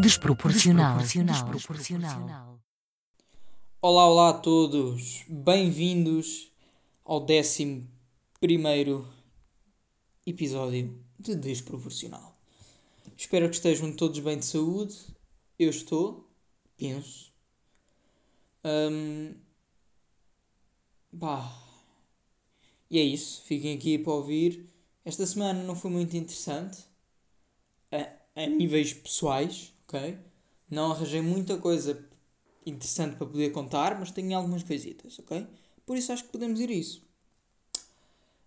Desproporcional. Desproporcional. Olá, olá a todos. Bem-vindos ao décimo primeiro episódio de Desproporcional. Espero que estejam todos bem de saúde. Eu estou, penso. Um, bah. E é isso. Fiquem aqui para ouvir. Esta semana não foi muito interessante. A, a níveis pessoais, ok? Não arranjei muita coisa interessante para poder contar, mas tenho algumas coisitas, ok? Por isso acho que podemos ir a isso.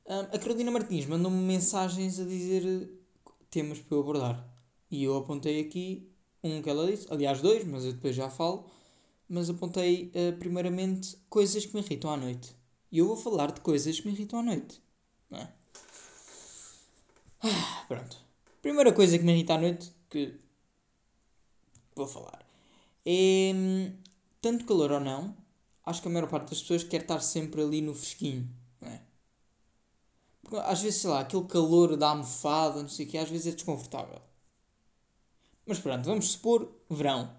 Um, a Carolina Martins mandou-me mensagens a dizer temas para eu abordar. E eu apontei aqui um que ela disse, aliás dois, mas eu depois já falo. Mas apontei uh, primeiramente coisas que me irritam à noite. E eu vou falar de coisas que me irritam à noite. Não é? Ah, pronto. Primeira coisa que me irrita à noite que vou falar é hum, tanto calor ou não, acho que a maior parte das pessoas quer estar sempre ali no fresquinho, não é? Porque às vezes, sei lá, aquele calor da almofada, não sei o que, às vezes é desconfortável. Mas pronto, vamos supor verão.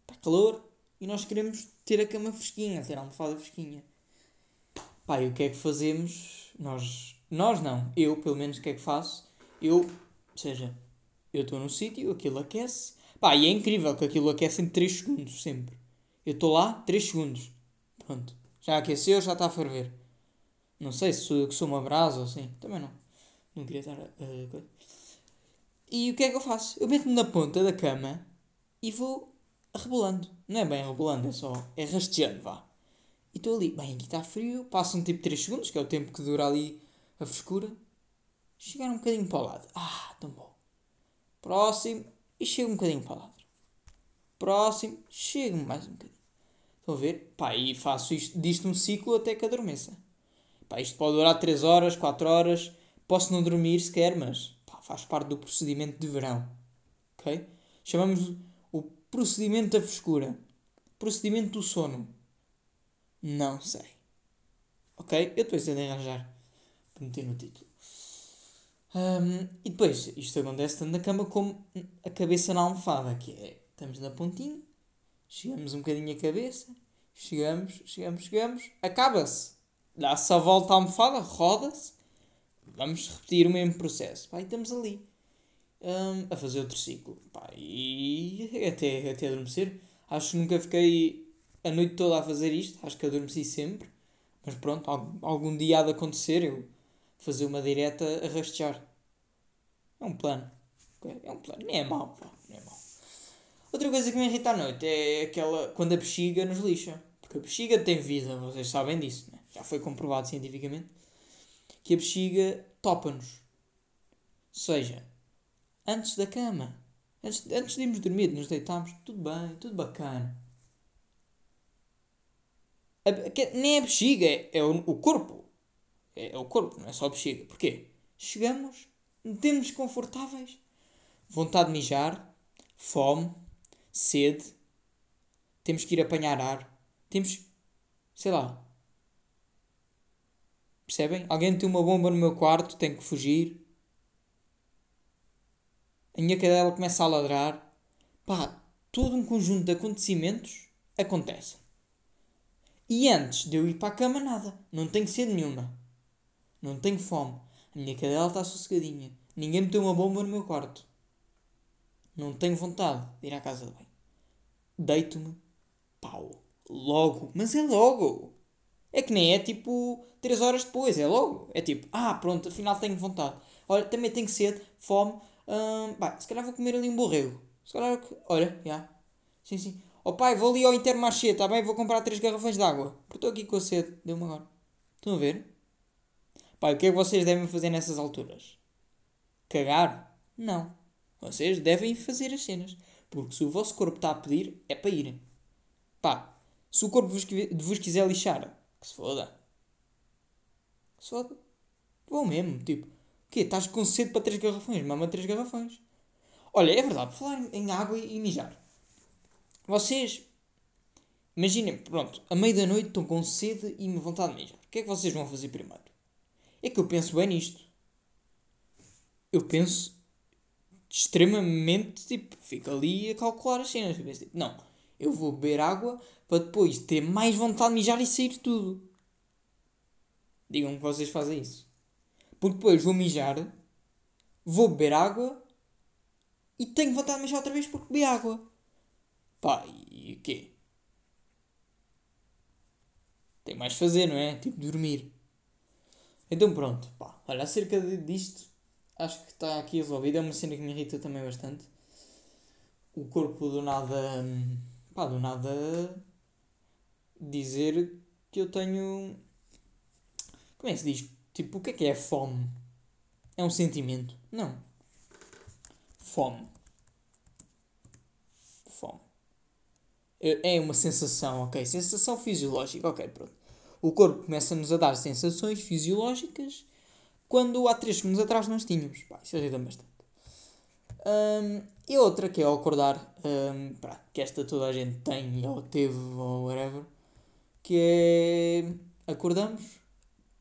Está calor e nós queremos ter a cama fresquinha, ter a almofada fresquinha. Pá, e o que é que fazemos? Nós, nós não, eu pelo menos o que é que faço? Eu, ou seja, eu estou no sítio, aquilo aquece. Pá, e é incrível que aquilo aquece em 3 segundos, sempre. Eu estou lá, 3 segundos. Pronto. Já aqueceu, já está a ferver. Não sei se sou que sou uma brasa ou assim. Também não. Não queria estar a. Uh, e o que é que eu faço? Eu meto-me na ponta da cama e vou rebolando. Não é bem rebolando, é só. É rasteando, vá. E estou ali. Bem, aqui está frio. Passam tipo 3 segundos, que é o tempo que dura ali a frescura. Chegar um bocadinho para o lado. Ah, tão bom. Próximo. E chego um bocadinho para o lado. Próximo. Chego mais um bocadinho. Estão a ver? Pá, e faço isto, disto um ciclo até que adormeça. Pá, isto pode durar 3 horas, 4 horas. Posso não dormir sequer, mas faz parte do procedimento de verão. Ok? Chamamos o procedimento da frescura. Procedimento do sono. Não sei. Ok? Eu depois hei de arranjar para meter no título. Um, e depois, isto acontece tanto na cama como a cabeça na almofada, que é, estamos na pontinha, chegamos um bocadinho a cabeça, chegamos, chegamos, chegamos, acaba-se. Dá-se a volta à almofada, roda-se, vamos repetir o mesmo processo. Pá, e estamos ali, um, a fazer outro ciclo. Pá, e até, até adormecer. Acho que nunca fiquei a noite toda a fazer isto, acho que adormeci sempre. Mas pronto, algum dia há de acontecer eu fazer uma direta a rastejar. É um plano. É um plano. Nem é mau, pá. Nem é mau. Outra coisa que me irrita à noite é aquela. quando a bexiga nos lixa. Porque a bexiga tem vida, vocês sabem disso, né? Já foi comprovado cientificamente. Que a bexiga topa-nos. Ou seja, antes da cama. Antes, antes de irmos dormir, nos deitarmos, tudo bem, tudo bacana. A, nem a bexiga, é, é o, o corpo. É, é, o corpo, não é só a bexiga. Porquê? Chegamos, metemos confortáveis, vontade de mijar, fome, sede, temos que ir apanhar ar, temos, sei lá. Percebem? Alguém tem uma bomba no meu quarto, tem que fugir. A minha cadela começa a ladrar. Pá, todo um conjunto de acontecimentos acontece. E antes de eu ir para a cama, nada. Não tenho sede nenhuma. Não tenho fome. A minha cadela está sossegadinha. Ninguém meteu uma bomba no meu quarto. Não tenho vontade de ir à casa de banho. Deito-me. Pau. Logo. Mas é logo. É que nem é tipo 3 horas depois. É logo. É tipo, ah, pronto, afinal tenho vontade. Olha, também tenho sede, fome. Hum, se calhar vou comer ali um borrego. Se calhar, olha, já. Yeah. Sim, sim. Oh pai, vou ali ao Intermarché, tá bem? Vou comprar 3 garrafões de água. Porque estou aqui com a sede. Deu-me agora. Estão a ver? Pai, o que é que vocês devem fazer nessas alturas? Cagar? Não. Vocês devem fazer as cenas. Porque se o vosso corpo está a pedir, é para irem. Pá, se o corpo vos, vos quiser lixar, que se foda. Que se foda. Vou mesmo, tipo. O quê? Estás com sede para três garrafões? Mama três garrafões. Olha, é verdade, falar em água e mijar. vocês, imaginem, pronto, a meio da noite estão com sede e me vontade de mijar. O que é que vocês vão fazer primeiro? É que eu penso bem nisto. Eu penso extremamente, tipo, fico ali a calcular as cenas. Eu penso, tipo, não, eu vou beber água para depois ter mais vontade de mijar e sair tudo. Digam que vocês fazem isso. Porque depois vou mijar, vou beber água e tenho vontade de mijar outra vez porque bebi água. Pá, e o quê? Tem mais de fazer, não é? Tipo dormir. Então pronto, pá, olha, acerca disto, acho que está aqui resolvido. É uma cena que me irrita também bastante. O corpo do nada, pá, do nada dizer que eu tenho. Como é que se diz? Tipo, o que é que é fome? É um sentimento? Não. Fome. Fome. É uma sensação, ok? Sensação fisiológica, ok, pronto. O corpo começa-nos a dar sensações fisiológicas quando há 3 segundos atrás nós tínhamos. Pá, isso ajuda bastante. Um, e outra que é ao acordar, um, pá, que esta toda a gente tem ou teve ou whatever, que é acordamos,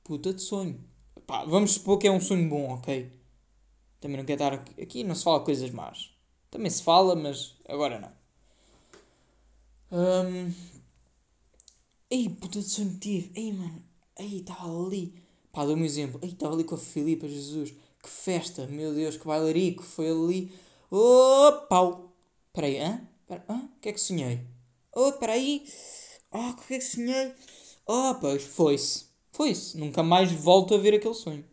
puta de sonho. Pá, vamos supor que é um sonho bom, ok? Também não quero estar aqui, aqui não se fala coisas más. Também se fala, mas agora não. Um, ei, puta de sonho tive. Ei, mano. Ei, estava ali. Pá, dou-me um exemplo. Ei, estava ali com a Filipa, Jesus. Que festa. Meu Deus, que bailarico. Foi ali. Oh, pau. Peraí, hã? Pera, hã? O que é que sonhei? Oh, peraí. Oh, o que é que sonhei? Oh, pois, foi-se. Foi-se. Nunca mais volto a ver aquele sonho.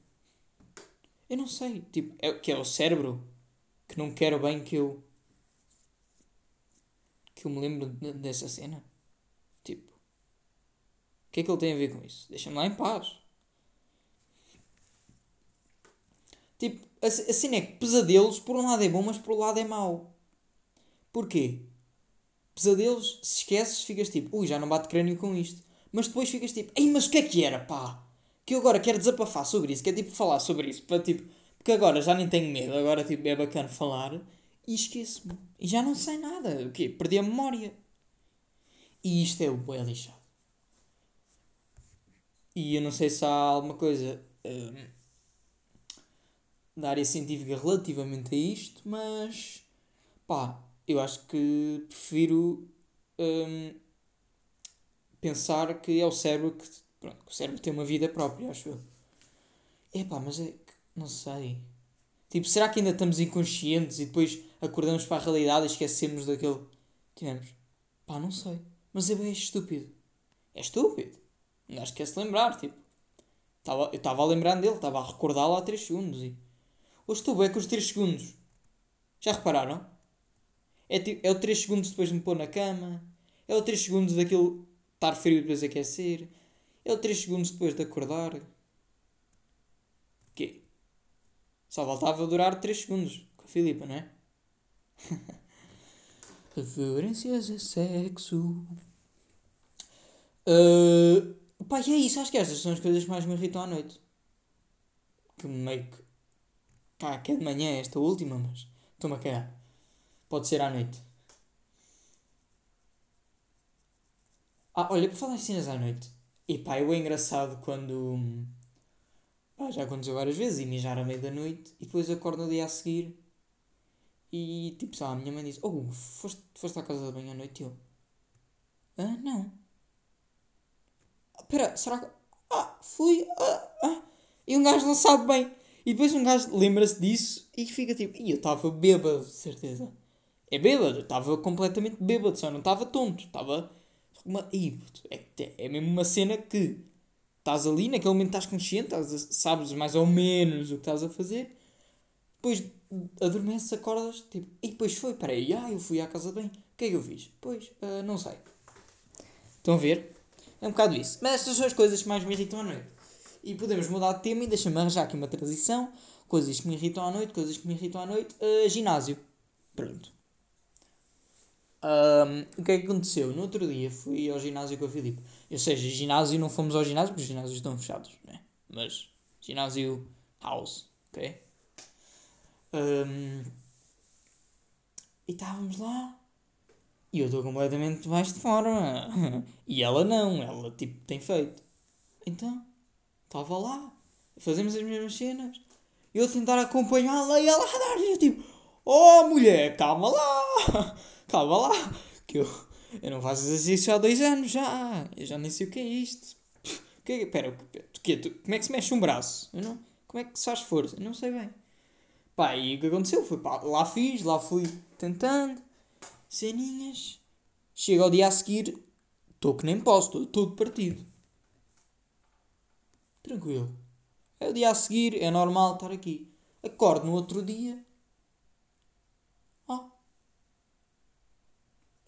Eu não sei. Tipo, é, que é o cérebro que não quer bem que eu. que eu me lembro dessa cena. Tipo. O que é que ele tem a ver com isso? Deixa-me lá em paz. Tipo, a, a cena é que pesadelos, por um lado é bom, mas por um lado é mau. Porquê? Pesadelos, se esqueces, ficas tipo, ui, já não bate crânio com isto. Mas depois ficas tipo, ei, mas o que é que era, pá? Que eu agora quero desabafar sobre isso, quero tipo falar sobre isso, para tipo, porque agora já nem tenho medo, agora tipo, é bacana falar e esqueço-me. E já não sei nada. O quê? Perdi a memória. E isto é o boi lixado. E eu não sei se há alguma coisa hum, da área científica relativamente a isto, mas pá, eu acho que prefiro hum, pensar que é o cérebro que, pronto, que o cérebro tem uma vida própria, acho eu. Epá, mas é que, não sei. Tipo, será que ainda estamos inconscientes e depois acordamos para a realidade e esquecemos daquele tivemos? Pá, não sei. Mas é bem estúpido. É estúpido. Não esquece de lembrar, tipo. Tava, eu estava a lembrar dele, estava a recordá-lo há 3 segundos e... Hoje estou bem com os 3 segundos. Já repararam? É, é o 3 segundos depois de me pôr na cama. É o 3 segundos daquilo estar frio e depois aquecer. É o 3 segundos depois de acordar. Quê? Só voltava a durar 3 segundos com a Filipa, não é? Referências a sexo. Uh, pá, e é isso. Acho que estas são as coisas que mais me irritam à noite. Que meio que. Pá, que é de manhã esta última, mas estou-me a cagar. Pode ser à noite. Ah, olha, por falar em cenas à noite. E pá, eu é engraçado quando. Pá, já aconteceu várias vezes e mijar à meia da noite e depois acordo no dia a seguir e tipo, sei lá, a minha mãe diz: Oh, foste, foste à casa de banho à noite? E eu: Ah, não. Espera, será que. Ah, fui. Ah, ah. E um gajo não sabe bem. E depois um gajo lembra-se disso e fica tipo: E eu estava bêbado, de certeza. É bêbado, estava completamente bêbado, só não estava tonto, estava uma. É, é mesmo uma cena que estás ali, naquele momento estás consciente, estás, sabes mais ou menos o que estás a fazer, depois adormeces, acordas, tipo, e depois foi, peraí, ah, eu fui à casa bem, o que é que eu fiz? Pois, uh, não sei. Estão a ver? É um bocado isso. Mas estas são as coisas que mais me irritam à noite. E podemos mudar de tema e deixa-me arranjar aqui uma transição. Coisas que me irritam à noite, coisas que me irritam à noite. Uh, ginásio. Pronto. Um, o que é que aconteceu? No outro dia fui ao ginásio com a Filipe. Ou seja, ginásio não fomos ao ginásio porque os ginásios estão fechados, né? Mas ginásio house, ok? Um, e estávamos lá E eu estou completamente mais de forma. E ela não, ela tipo tem feito. Então, estava lá, fazemos as mesmas cenas. Eu tentar acompanhá-la e ela a dar. E eu tipo, oh mulher, calma lá, calma lá. Que eu, eu não faço exercício há dois anos já. Eu já nem sei o que é isto. Que, é pera, que, tu, como é que se mexe um braço? Eu não, como é que se faz força? Eu não sei bem. Pá, e o que aconteceu foi, pá, lá fiz, lá fui tentando, ceninhas. Chega ao dia a seguir, estou que nem posso, estou todo partido. Tranquilo. É o dia a seguir, é normal estar aqui. Acordo no outro dia. Oh.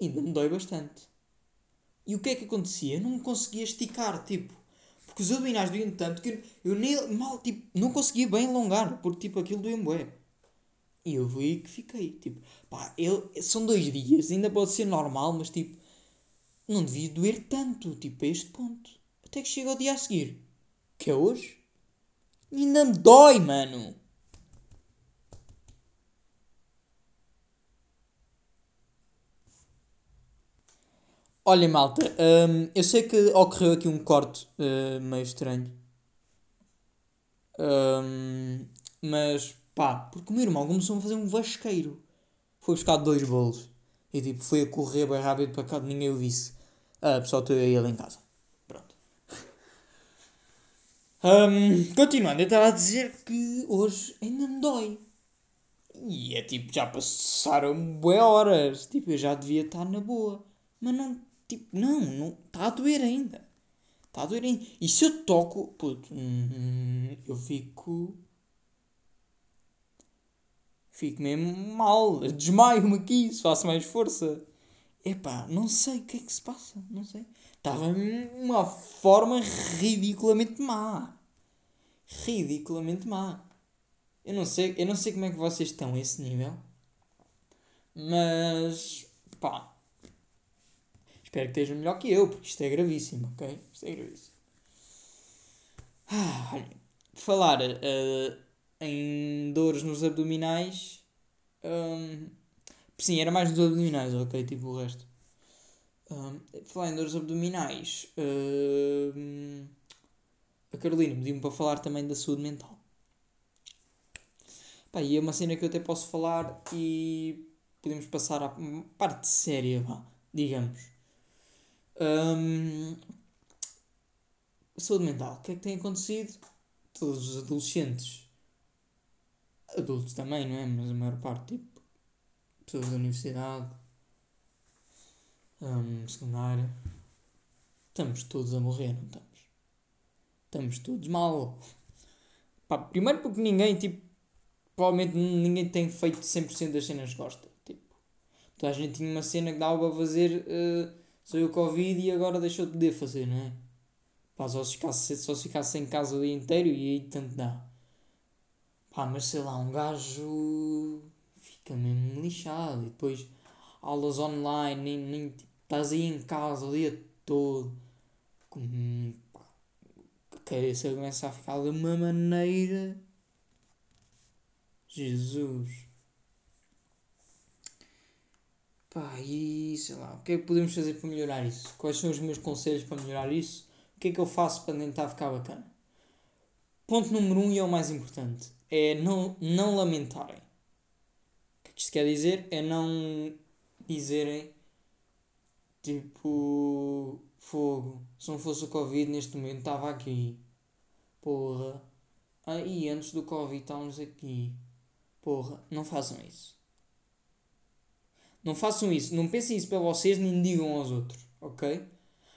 Ainda me dói bastante. E o que é que acontecia? Eu não me conseguia esticar, tipo. Porque os abdominais doíam tanto que eu, nem mal, tipo, não conseguia bem alongar, porque tipo aquilo doía-me bué. E eu vi que fiquei, tipo, pá, eu, são dois dias, ainda pode ser normal, mas tipo, não devia doer tanto, tipo, a este ponto. Até que chega o dia a seguir, que é hoje, e ainda me dói, mano. Olha, malta, hum, eu sei que ocorreu aqui um corte uh, meio estranho. Hum, mas, pá, porque o meu irmão começou a fazer um vasqueiro. Foi buscar dois bolos. E tipo, foi a correr bem rápido para cá, ninguém o visse. Ah, pessoal, estou eu e ele em casa. Pronto. Um, continuando, eu estava a dizer que hoje ainda me dói. E é tipo, já passaram bué horas. Tipo, eu já devia estar na boa. Mas não, tipo, não, não está a doer ainda. Está a doer ainda. E se eu toco, puto, hum, eu fico. Fico mesmo mal. Desmaio-me aqui se faço mais força. Epá, não sei o que é que se passa. Não sei. Estava uma forma ridiculamente má. Ridiculamente má. Eu não sei, eu não sei como é que vocês estão a esse nível. Mas pá. Espero que esteja melhor que eu, porque isto é gravíssimo, ok? Isto é gravíssimo. Ah, olha, falar uh, em dores nos abdominais. Um, sim, era mais nos abdominais, ok? Tipo o resto. Um, falar em dores abdominais. Um, a Carolina pediu-me para falar também da saúde mental. Pá, e é uma cena que eu até posso falar e podemos passar à parte séria, vá, digamos. Um, saúde mental. O que é que tem acontecido? Todos os adolescentes, adultos também, não é? Mas a maior parte, tipo, pessoas da universidade, um, secundária, estamos todos a morrer, não estamos? Estamos todos mal. Pá, primeiro porque ninguém, tipo, provavelmente ninguém tem feito 100% das cenas que gosta. Tipo, toda a gente tinha uma cena que dava para fazer, uh, sou o Covid e agora deixou de poder fazer, não é? Pá, só se ficasse, só se ficasse em casa o dia inteiro e aí tanto dá. Pá, mas sei lá, um gajo fica mesmo lixado e depois aulas online, nem, nem tipo, estás aí em casa o dia todo. Com, cabeça começa a ficar de uma maneira. Jesus. Pá, e sei lá, o que é que podemos fazer para melhorar isso? Quais são os meus conselhos para melhorar isso? O que é que eu faço para tentar ficar bacana? Ponto número um e é o mais importante: é não, não lamentarem. O que, isto quer dizer? É não dizerem tipo fogo. Se não fosse o Covid neste momento estava aqui. Porra. Aí antes do Covid estávamos aqui. Porra, não façam isso. Não façam isso. Não pensem isso para vocês nem digam aos outros. Ok?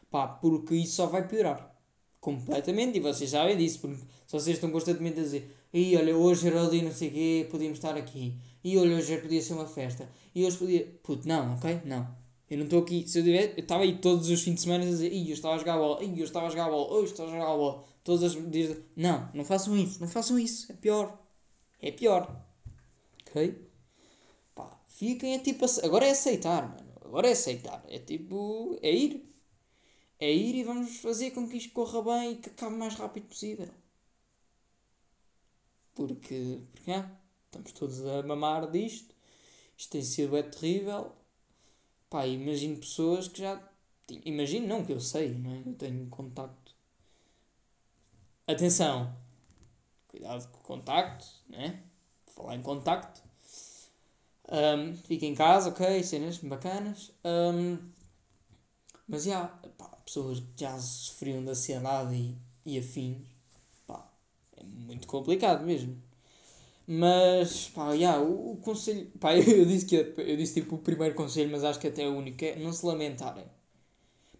Pá, porque isso só vai piorar. Completamente. E vocês sabem disso. Porque se vocês estão constantemente a dizer e olha, hoje era ali não sei o quê, podíamos estar aqui. E olha, hoje podia ser uma festa. E hoje podia. Puto, não, ok? Não. Eu não estou aqui. Se eu tiver. Eu estava aí todos os fins de semana a dizer. Eu estava a jogar bola. Eu estava a jogar bola. Hoje estava a jogar bola. Todos os dias. Não, não façam isso. Não façam isso. É pior. É pior. Ok? Pá, fiquem é tipo. Agora é aceitar, mano. Agora é aceitar. É tipo. É ir. É ir e vamos fazer com que isto corra bem e que acabe o mais rápido possível. Porque. Porque é, estamos todos a mamar disto. Isto tem sido é terrível. Pá, imagino pessoas que já. Imagino, não, que eu sei, não é? Eu tenho contacto. Atenção! Cuidado com o contacto, né? Falar em contacto. Um, fica em casa, ok, cenas bacanas. Um, mas já, pá, pessoas que já sofriam de ansiedade e, e afins, pá, é muito complicado mesmo. Mas, pá, yeah, o, o conselho. Pá, eu, disse que eu disse tipo o primeiro conselho, mas acho que até é o único é não se lamentarem.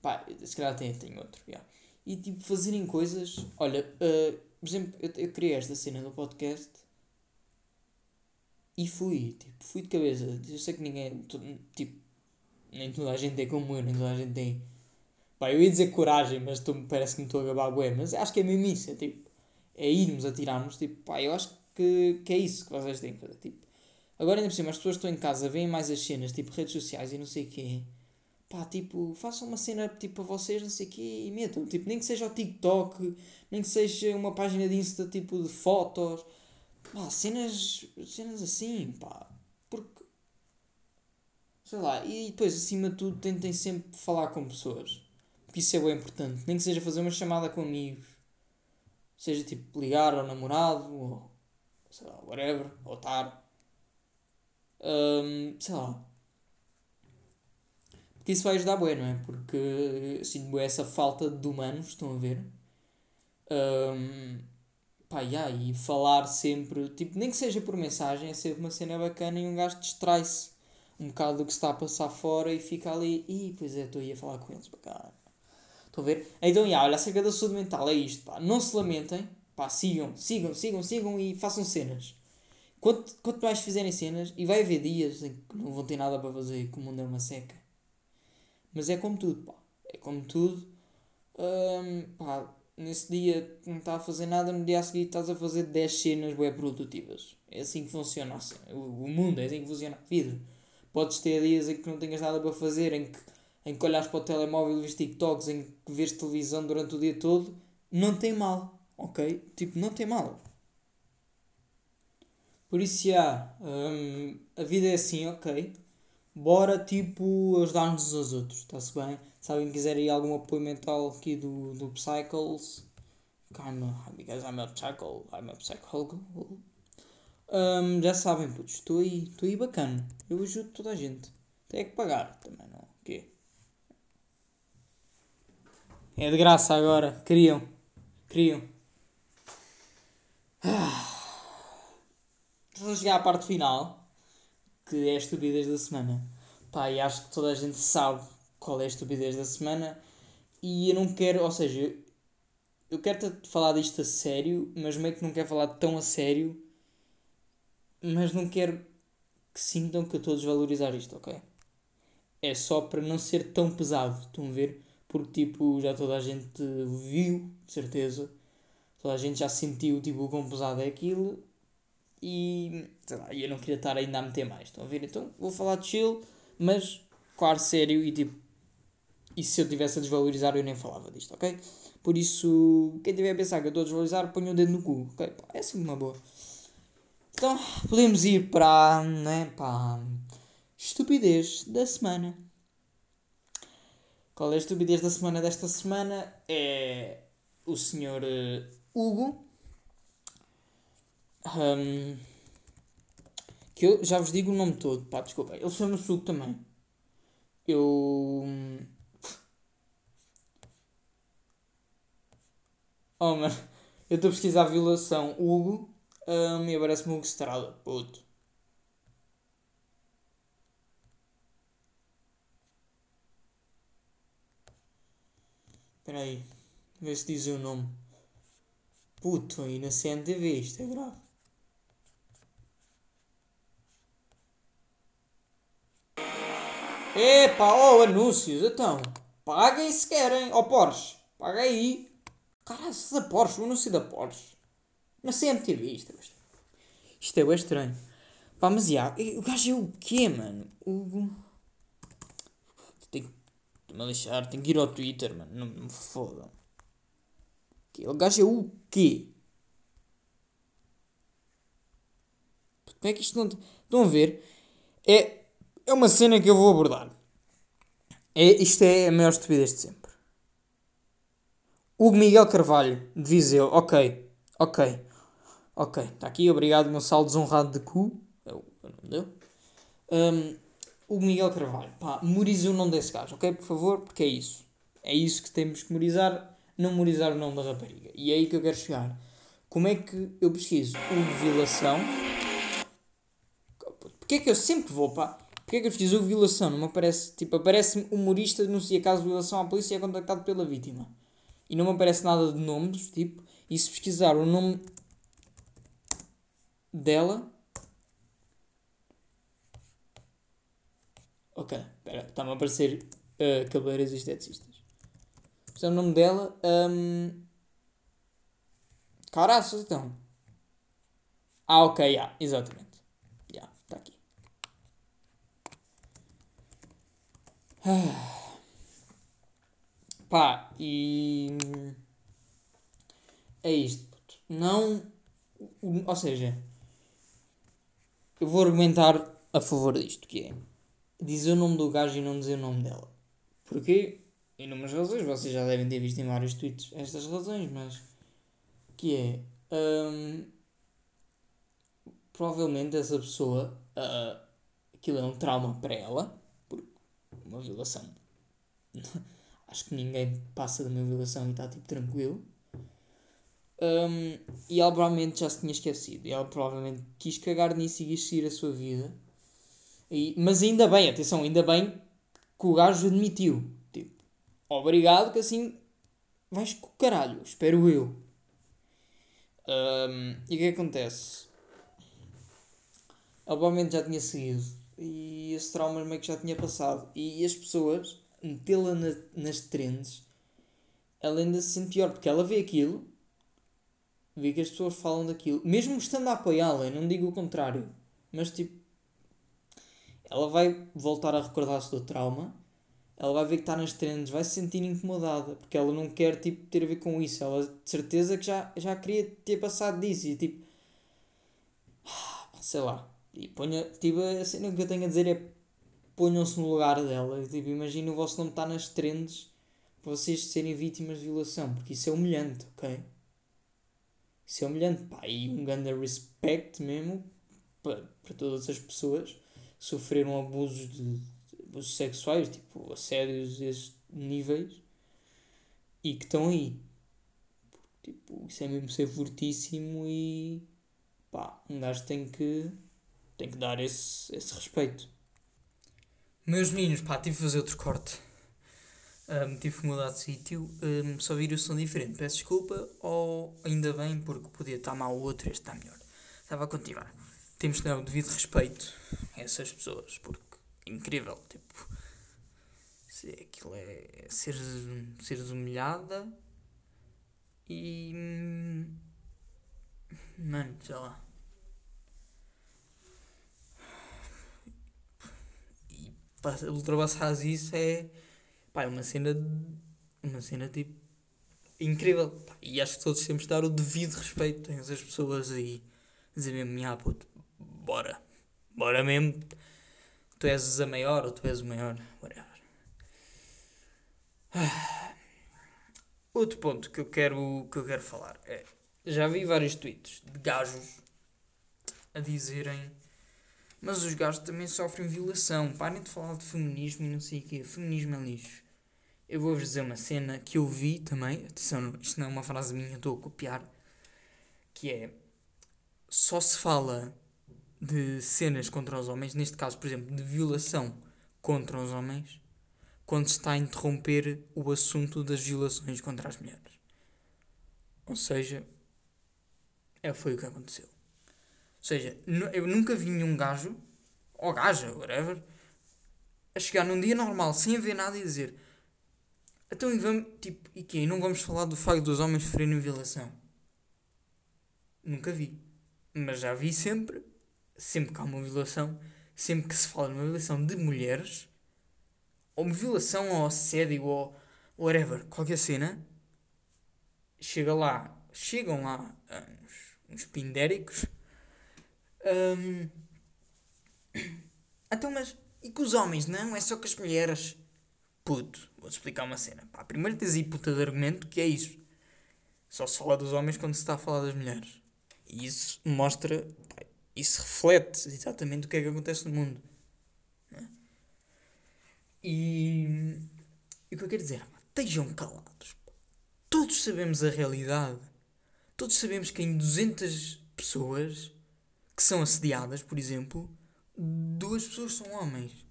Pá, se calhar tem, tem outro, yeah. E tipo, fazerem coisas. Olha, uh, por exemplo, eu, eu criei esta cena do podcast e fui, tipo, fui de cabeça. Eu sei que ninguém. Tipo, nem toda a gente tem como eu, nem toda a gente tem. Pá, eu ia dizer coragem, mas tô, parece que me estou a gabar bué, mas acho que é mesmo isso, é tipo. É irmos, atirarmos, tipo, pá, eu acho que, que é isso que vocês têm que fazer. Tipo, agora ainda por cima, as pessoas estão em casa, veem mais as cenas, tipo redes sociais e não sei o quê. Pá, tipo, façam uma cena tipo para vocês, não sei o quê, e metam. Tipo, nem que seja o TikTok, nem que seja uma página de Insta tipo de fotos. Pá, cenas, cenas assim, pá. Porque, sei lá, e depois, acima de tudo, tentem sempre falar com pessoas. Porque isso é bem importante. Nem que seja fazer uma chamada com amigos. Seja tipo ligar ao namorado, ou sei lá, whatever, ou. Um, sei lá. Porque isso vai ajudar bem, não é? Porque sinto essa falta de humanos, estão a ver? Um, pá, yeah, e falar sempre, tipo, nem que seja por mensagem, é sempre uma cena bacana e um gajo distrai-se um bocado do que se está a passar fora e fica ali, e pois é, estou aí a falar com eles, bacana. Estão a ver? Então, yeah, olha, acerca da saúde mental, é isto, pá, não se lamentem, Pá, sigam, sigam, sigam, sigam e façam cenas. Quanto, quanto mais fizerem cenas, e vai haver dias em que não vão ter nada para fazer, que o mundo é uma seca. Mas é como tudo, pá. É como tudo. Um, pá, nesse dia não está a fazer nada, no dia a seguir estás a fazer 10 cenas web produtivas. É assim que funciona assim. o mundo, é assim que funciona a vida. Podes ter dias em que não tenhas nada para fazer, em que, em que olhas para o telemóvel e vês TikToks, em que vês televisão durante o dia todo, não tem mal ok? Tipo, não tem mal. Por isso, já, um, a vida é assim, ok? Bora, tipo, ajudar-nos uns aos outros, está-se bem? Se alguém quiser ir algum apoio mental aqui do, do Psychles, I'm a, because I'm a psycho, I'm a psycho. Um, já sabem, putz, estou aí, estou aí bacana. Eu ajudo toda a gente. Tem que pagar também, não? O quê? É de graça agora. Queriam. Queriam. Vamos chegar à parte final, que é a estupidez da semana. Pá, e acho que toda a gente sabe qual é a estupidez da semana. E eu não quero, ou seja, eu quero falar disto a sério, mas meio que não quero falar tão a sério. Mas não quero que sintam que eu estou a desvalorizar isto, ok? É só para não ser tão pesado, estão a ver? Porque, tipo, já toda a gente viu, de certeza, toda a gente já sentiu tipo, o quão pesado é aquilo e lá, eu não queria estar ainda a meter mais. Estão a ver? Então vou falar de chill, mas claro, sério e tipo. E se eu tivesse a desvalorizar eu nem falava disto, ok? Por isso, quem tiver a pensar que eu estou a desvalorizar, ponha o dedo no cu, ok? É sempre uma boa. Então, podemos ir para, né, para estupidez da semana. Qual é a estupidez da semana desta semana? É o senhor eh, Hugo. Um, que eu já vos digo o nome todo, pá, desculpa. Ele chama-se Hugo também. Eu. Oh, mano. Eu estou a pesquisar a violação Hugo um, e aparece-me Hugo Estrada. Puto. Espera aí. Vê se diz o nome. Puto, na CNTV, isto é grave. Epá, oh, anúncios, então. Paguem se querem. Ó oh, Porsche, paga aí. Caralho, da Porsche, o anúncio da Porsche. Na CMTV, isto é estranho. Isto é bem estranho. Pá, mas já, o gajo é o quê, mano? O... Tem que me lixar, tenho que ir ao Twitter, mano. Não me fodam. O gajo é o quê? Como é que isto não. Estão a ver? É, é uma cena que eu vou abordar. É, isto é a maior estupidez de sempre. Hugo Miguel Carvalho, de Viseu. Ok, ok, ok. Está aqui, obrigado, meu saldo desonrado de cu. É o nome dele. Um, Miguel Carvalho. Pá, memorize o nome desse gajo, ok? Por favor, porque é isso. É isso que temos que memorizar, não memorizar o nome da rapariga. E é aí que eu quero chegar. Como é que eu pesquiso Hugo Vilação? Porquê é que eu sempre vou, pá? Porquê é que eu pesquiso Hugo Vilação? Não me aparece, tipo, aparece-me humorista denuncia caso de violação à polícia e é contactado pela vítima. E não me aparece nada de nomes, tipo, e se pesquisar o nome dela... Ok, espera, está-me a aparecer uh, cabeleireiros esteticistas. Se é o nome dela... Um... Caraças, então. Ah, ok, yeah, exatamente. Já, yeah, está aqui. Ah. Pá, e. É isto, puto. Não. Ou seja, eu vou argumentar a favor disto, que é dizer o nome do gajo e não dizer o nome dela. Porquê? Inúmeras razões, vocês já devem ter visto em vários tweets estas razões, mas que é um, provavelmente essa pessoa uh, aquilo é um trauma para ela, por uma violação. Acho que ninguém passa de uma violação e está tipo tranquilo. Um, e ela provavelmente já se tinha esquecido. E ela provavelmente quis cagar nisso e quis seguir a sua vida. E, mas ainda bem, atenção, ainda bem que o gajo admitiu. Obrigado que assim vais com o caralho, espero eu. Um, e o que, é que acontece? Provavelmente já tinha seguido e esse trauma meio que já tinha passado. E as pessoas, metê-la na, nas trends, ela ainda se sente pior porque ela vê aquilo, vê que as pessoas falam daquilo, mesmo estando a apoiá-la, não digo o contrário, mas tipo, ela vai voltar a recordar-se do trauma ela vai ver que está nas trends, vai se sentir incomodada, porque ela não quer tipo, ter a ver com isso. Ela de certeza que já, já queria ter passado disso e tipo. Sei lá. E ponha, tipo, a cena que eu tenho a dizer é ponham-se no lugar dela. Tipo, imagina o vosso nome estar nas trends para vocês serem vítimas de violação, porque isso é humilhante, ok? Isso é humilhante, pá, e um grande respect mesmo para, para todas as pessoas que sofreram abusos de abusos sexuais, tipo assédios desses níveis, e que estão aí. Tipo, isso é mesmo ser fortíssimo e pá, um gajo tem que, tem que dar esse, esse respeito. Meus meninos, pá, tive que fazer outro corte. Um, tive que mudar de sítio, um, só vir o som diferente. Peço desculpa, ou ainda bem, porque podia estar mal o outro, este está melhor. Estava a continuar. Temos de dar o devido respeito a essas pessoas, porque incrível. Tipo, aquilo é seres, seres humilhada e. Mano, sei lá. E ultrapassar isso é. Pá, é uma cena. Uma cena tipo. Incrível. E acho que todos temos de dar o devido respeito a essas pessoas e dizer mesmo, ah, puto, bora. Bora mesmo tu és a maior ou tu és o maior, whatever. Outro ponto que eu quero, que eu quero falar é. Já vi vários tweets de gajos a dizerem. Mas os gajos também sofrem violação. Parem de falar de feminismo e não sei o quê. Feminismo é lixo. Eu vou-vos dizer uma cena que eu vi também. Atenção, isto não é uma frase minha, estou a copiar. Que é. Só se fala de cenas contra os homens, neste caso, por exemplo, de violação contra os homens, quando se está a interromper o assunto das violações contra as mulheres. Ou seja, é, foi o que aconteceu. Ou seja, eu nunca vi nenhum gajo, ou gaja, whatever, a chegar num dia normal, sem haver nada e dizer então e vamos, tipo, e que Não vamos falar do facto dos homens sofrerem violação? Nunca vi. Mas já vi sempre sempre que há uma violação, sempre que se fala numa violação de mulheres, ou uma violação ou assédio ou whatever, qualquer cena, chega lá, chegam lá uns, uns pindéricos. Um, então, mas e com os homens? Não, é só com as mulheres. Puto, vou-te explicar uma cena. Pá, primeiro tens aí puta de argumento que é isso. Só se fala dos homens quando se está a falar das mulheres. E isso mostra, isso reflete exatamente o que é que acontece no mundo. É? E, e o que eu quero dizer? Estejam calados. Todos sabemos a realidade. Todos sabemos que em 200 pessoas que são assediadas, por exemplo, duas pessoas são homens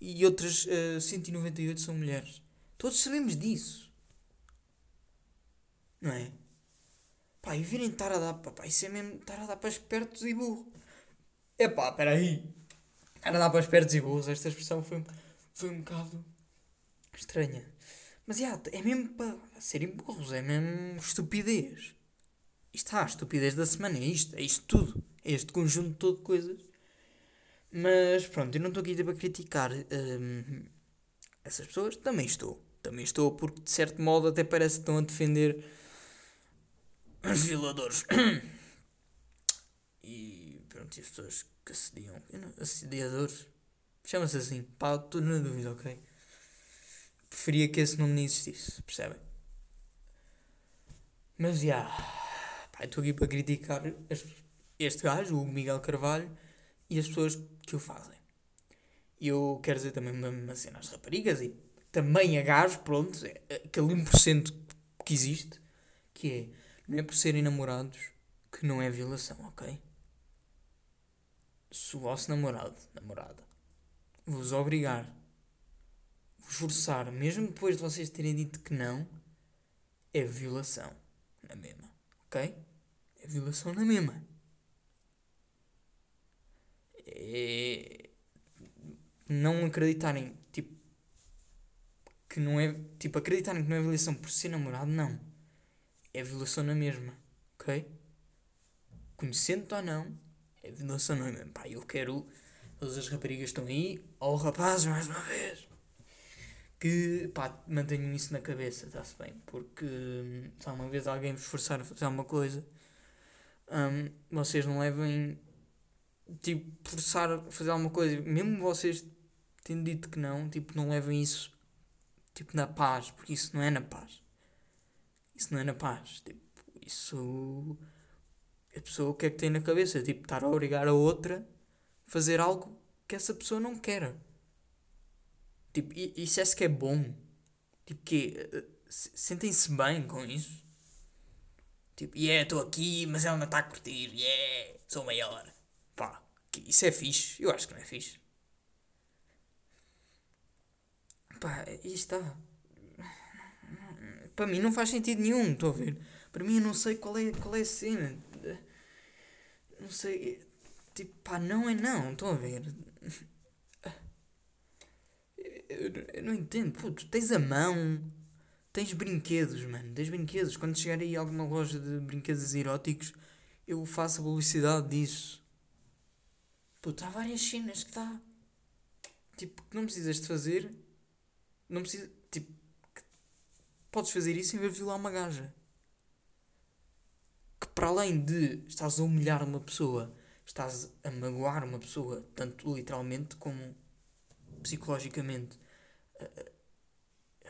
e outras uh, 198 são mulheres. Todos sabemos disso. Não é? Pá, e virem estar a dar. Pá, isso é mesmo estar a dar para espertos e burro. É pá, peraí. Estar a dar para espertos e burros, esta expressão foi, foi um bocado estranha. Mas yeah, é mesmo para serem burros, é mesmo estupidez. Isto está, a estupidez da semana, é isto, é isto tudo. É este conjunto todo de coisas. Mas pronto, eu não estou aqui para criticar hum, essas pessoas, também estou. Também estou porque de certo modo até parece que estão a defender os violadores. e pronto, e as pessoas que assediam. Assediadores. Chama-se assim. Pá, estou na dúvida, ok? Preferia que esse nome não existisse, percebem? Mas já. Yeah, estou aqui para criticar este gajo, o Miguel Carvalho, e as pessoas que o fazem. E eu quero dizer também uma, uma cena às raparigas e também a gajos, pronto, é aquele 1% que existe, que é, não é por serem namorados que não é violação, ok? Se o vosso namorado, namorada, vos obrigar, vos forçar, mesmo depois de vocês terem dito que não, é violação, na mesma, ok? É violação na mesma. É... Não acreditarem, tipo, que não é, tipo, acreditarem que não é violação por ser namorado, não. É violação na mesma, ok? Conhecendo ou não, é violação na mesma. Pá, eu quero, todas as raparigas estão aí, ou rapazes, mais uma vez que pá, mantenham isso na cabeça, está-se bem, porque se alguma vez alguém vos forçar a fazer alguma coisa, um, vocês não levem tipo forçar a fazer alguma coisa, mesmo vocês tendo dito que não, tipo, não levem isso tipo na paz, porque isso não é na paz. Isso não é na paz. Tipo, isso a pessoa o que é que tem na cabeça? Tipo, estar a obrigar a outra a fazer algo que essa pessoa não quer. Tipo, isso é que é bom. Tipo, que eh, sentem-se bem com isso. Tipo, yeah, estou aqui, mas ela não está a curtir, yeah, sou maior. Pá, isso é fixe. Eu acho que não é fixe. Pá, aí está. Para mim não faz sentido nenhum, estou a ver. Para mim eu não sei qual é, qual é a cena. Não sei. Tipo, pá, não é não, estou a ver. Eu, eu não entendo. Pô, tu tens a mão Tens brinquedos, mano. Tens brinquedos. Quando chegar aí a alguma loja de brinquedos eróticos, eu faço a publicidade disso. Puta, há várias cenas que dá. Tipo, que não precisas de fazer. Não precisa. Tipo, podes fazer isso em vez de violar uma gaja. Que para além de estás a humilhar uma pessoa, estás a magoar uma pessoa, tanto literalmente como psicologicamente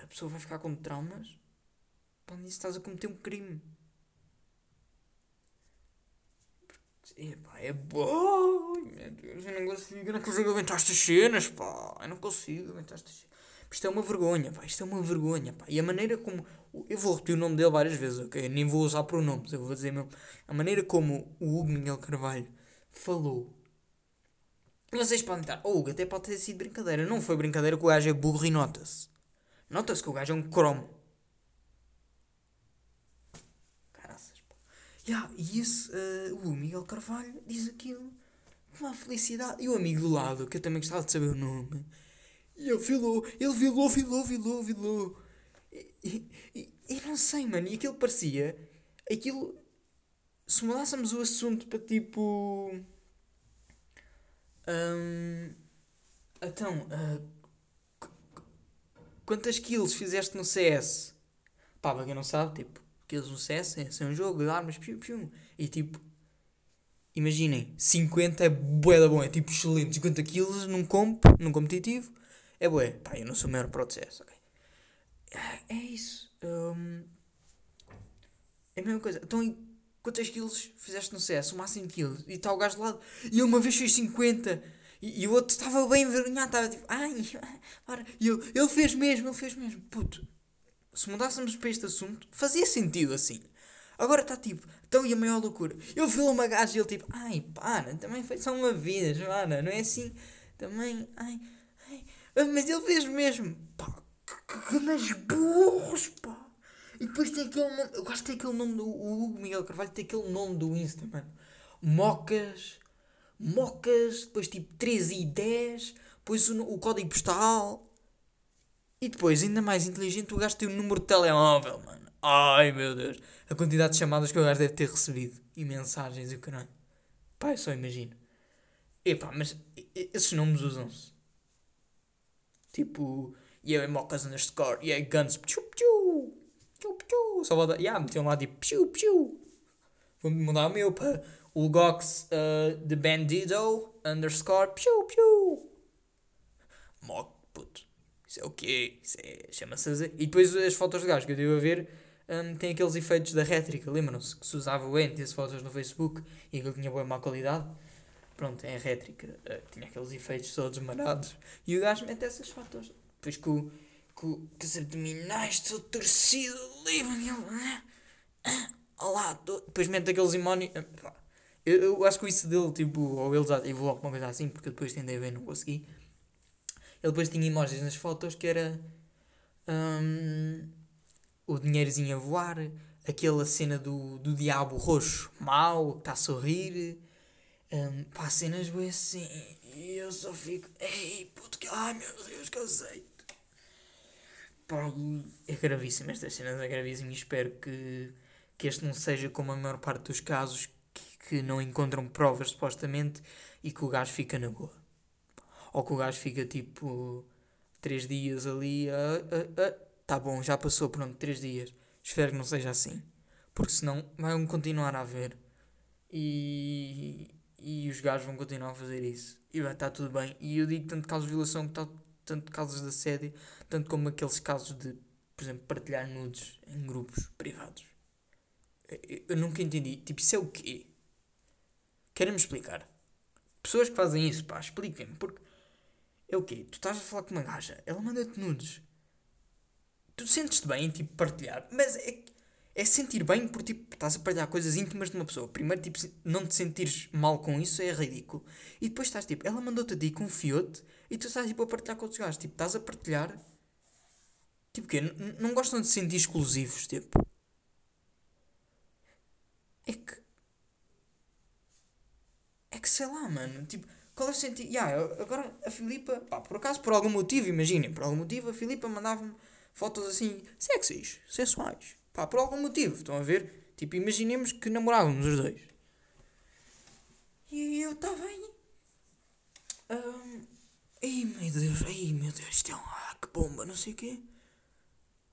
a pessoa vai ficar com traumas, isso estás a cometer um crime. Epá, é bom, meu Deus, eu não consigo, eu não consigo aguentar estas cenas, pá, eu não consigo aguentar estas cenas. Isto é uma vergonha, pá, isto é uma vergonha, pá. E a maneira como, eu vou repetir o nome dele várias vezes, ok? Eu nem vou usar pronomes, eu vou dizer mesmo. A maneira como o Hugo Miguel Carvalho falou. Vocês podem estar, oh, Hugo, até pode ter sido brincadeira. Não foi brincadeira que o gajo é burro e nota-se. Nota-se que o gajo é um cromo. Caraças, pá. Yeah, e esse, uh, o Miguel Carvalho, diz aquilo. Uma felicidade. E o amigo do lado, que eu também gostava de saber o nome. E ele vilou, ele vilou, vilou, vilou, vilou. E, e, e, não sei, mano. E aquilo parecia. Aquilo. Se mudássemos o assunto para tipo. Um, então. Uh, Quantas kills fizeste no CS? Pá, para quem não sabe, tipo, kills no CS é, é um jogo de armas, piu, piu. E tipo, imaginem, 50 é bué da bom, é tipo excelente. 50 kills num comp, num competitivo, É bué. Pá, eu não sou o maior processo, ok? É, é isso. Um, é a mesma coisa. Então, quantos quilos fizeste no CS? O máximo quilos. E está o gajo de lado. E eu uma vez fiz 50. E, e o outro estava bem envergonhado. Estava tipo, ai, para. E eu, ele fez mesmo, ele fez mesmo. Puto, se mudássemos para este assunto, fazia sentido assim. Agora está tipo, então e a maior loucura? Eu vi uma gaja e ele tipo, ai, para, também foi só uma vez, Joana, não é assim? Também, ai, mas ele fez mesmo. Pá, que, nas burros, pá. E depois tem aquele nome, eu gosto de ter aquele nome do Hugo Miguel Carvalho, tem aquele nome do Insta, mano. Mocas, Mocas, depois tipo 13 e 10, depois o, o código postal. E depois, ainda mais inteligente, o gajo tem o número de telemóvel, mano. Ai meu Deus, a quantidade de chamadas que o gajo deve ter recebido e mensagens e o caralho. Pá, eu só imagino. Epá, mas esses nomes usam-se. Tipo, yeah, mocas underscore, yeah, guns, pchu, pchu, pchu, pchu. Só vou dar, yeah, metiam lá tipo, pchu, pchu. Vou mudar o meu para o Gox uh, de Bandido underscore, pchu, pchu. Mock, puto. Isso é o quê? Isso é, chama-se. E depois as fotos de gajo que eu estive a ver um, tem aqueles efeitos da rétrica, lembram-se? Que se usava o ente as fotos no Facebook e aquilo tinha boa má qualidade. Pronto, a rétrica. Uh, tinha aqueles efeitos todos marados. E o gajo mete essas fotos. Depois com, com, com os abdominais todo torcido ali, mano. Olá, tô... depois mete aqueles imónios. Eu, eu acho que isso dele, tipo, ou ele já evoluiu alguma coisa assim, porque depois tentei ver e não consegui. Ele depois tinha imagens nas fotos que era. Um, o dinheirozinho a voar, aquela cena do, do diabo roxo, mau, que está a sorrir. Um, pá, cenas bem assim. E eu só fico, ei, puto, que, ai meu Deus, que aceito. Pá, é gravíssimo, estas cenas é gravíssimo e espero que, que este não seja como a maior parte dos casos que, que não encontram provas supostamente e que o gajo fica na boa. Ou que o gajo fica tipo três dias ali a, a, a tá bom, já passou, pronto, 3 dias. Espero que não seja assim. Porque senão vão continuar a haver. E, e os gajos vão continuar a fazer isso. E vai estar tudo bem. E eu digo tanto casos de violação, tanto casos de assédio, tanto como aqueles casos de, por exemplo, partilhar nudes em grupos privados. Eu, nunca entendi. Tipo, isso é o quê? Querem-me explicar? Pessoas que fazem isso, pá, expliquem-me. Porque é o quê? Tu estás a falar com uma gaja, ela manda-te nudes tu sentes-te bem em tipo, partilhar, mas é, é sentir bem por tipo, estás a partilhar coisas íntimas de uma pessoa. Primeiro, tipo, não te sentires mal com isso é ridículo. E depois estás tipo, ela mandou-te a ti, confiou-te, e tu estás tipo a partilhar com outros gajos. Tipo, estás a partilhar. Tipo, quê? Não gostam de se sentir exclusivos, tipo. É que. É que sei lá, mano. Tipo, qual é o sentido? Yeah, agora a Filipa, pá, por acaso, por algum motivo, imaginem, por algum motivo a Filipa mandava-me fotos assim sexys, sensuais. Pá, por algum motivo, estão a ver? Tipo, imaginemos que namorávamos os dois. E eu estava aí. Um, ai meu Deus, ai meu Deus, isto é um. Ah, que bomba, não sei o quê.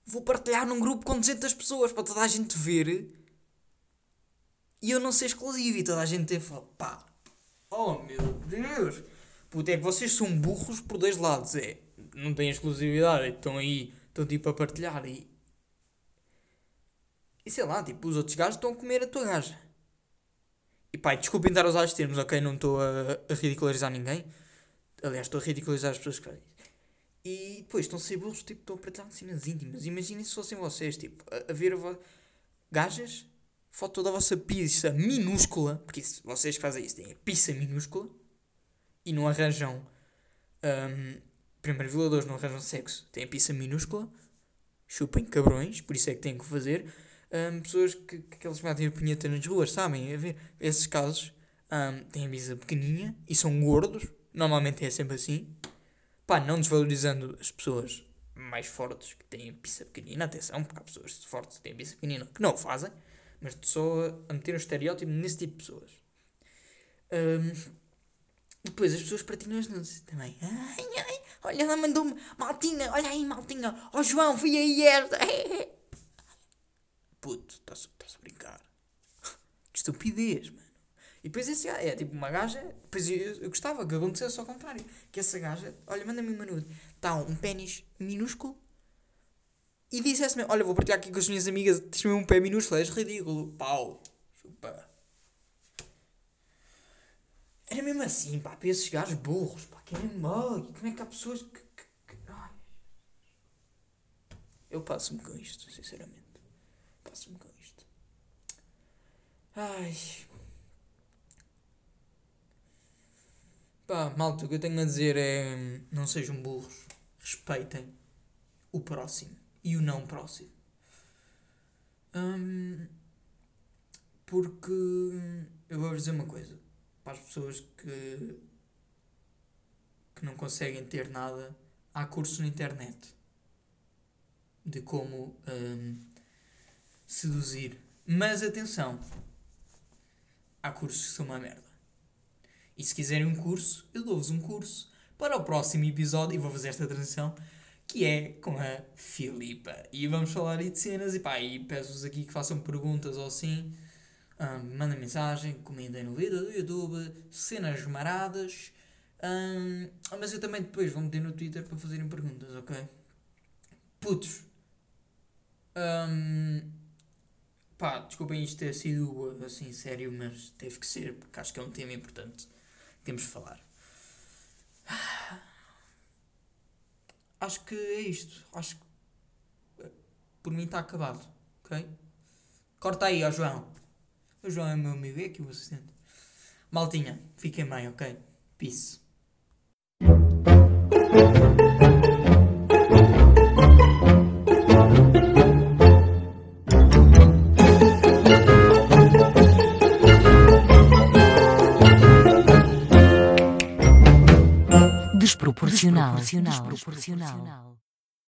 Vou partilhar num grupo com 200 pessoas para toda a gente ver. E eu não ser exclusivo e toda a gente ter fala, pá. Oh meu Deus. Puta, é que vocês são burros por dois lados. É, não têm exclusividade, estão aí estão tipo a partilhar e. E sei lá, tipo, os outros gajos estão a comer a tua gaja. E pá, desculpem dar os altos termos, ok? Não estou a, a, ridicularizar ninguém. Aliás, estou a ridicularizar as pessoas que fazem E depois estão a ser burros, tipo, estão a partilhar cenas íntimas. Imaginem se fossem vocês, tipo, a, a ver a vo... gajas, foto da vossa pizza minúscula, porque isso, vocês que fazem isso têm a pizza minúscula e não arranjam um, primeiro, violadores não arranjam sexo, têm a pizza minúscula, chupem cabrões, por isso é que têm que fazer. Um, pessoas que, que que matam a punheta nas ruas, sabem? A ver, esses casos um, têm a pizza pequeninha e são gordos, normalmente é sempre assim. Pá, não desvalorizando as pessoas mais fortes que têm pizza pequenina, atenção, porque há pessoas fortes que têm pizza pequenina que não o fazem, mas só a meter um estereótipo nesse tipo de pessoas. Um, depois as pessoas partilham as nudes também. Ai, ai, olha, ela mandou-me. Maltinha, olha aí, Maltinha. Ó oh, João, fui aí esta. Puto, estás a brincar. que estupidez, mano. E depois esse é tipo uma gaja. Depois eu, eu gostava que acontecesse ao contrário. Que essa gaja, olha, manda-me uma nude. está um pênis minúsculo e dissesse-me: Olha, vou partilhar aqui com as minhas amigas, tens mesmo um pé minúsculo, és ridículo. Pau, chupa. Era mesmo assim, pá, para esses gajos burros, pá, que é mesmo. Como é que há pessoas que. que, que. Eu passo-me com isto, sinceramente. Passo-me com isto. Ai. Pá, malta, o que eu tenho a dizer é. Não sejam burros. Respeitem o próximo e o não próximo. Hum, porque. Eu vou-vos dizer uma coisa. Para as pessoas que. que não conseguem ter nada, há cursos na internet de como hum, seduzir. Mas atenção, há cursos que são uma merda. E se quiserem um curso, eu dou-vos um curso para o próximo episódio, e vou fazer esta transição, que é com a Filipa. E vamos falar aí de cenas, e pá, e peço-vos aqui que façam perguntas ou assim, um, mandem mensagem, comentem no vídeo do YouTube, cenas maradas, um, mas eu também depois vou meter no Twitter para fazerem perguntas, ok? Putos. Um, pá, desculpem isto ter sido assim sério, mas teve que ser, porque acho que é um tema importante temos de falar. Acho que é isto. Acho que por mim está acabado. Ok? Corta aí, ó João. O João é meu amigo, é aqui o assistente. Maltinha, fiquem bem, ok? Peace. Desproporcional. desproporcional. desproporcional.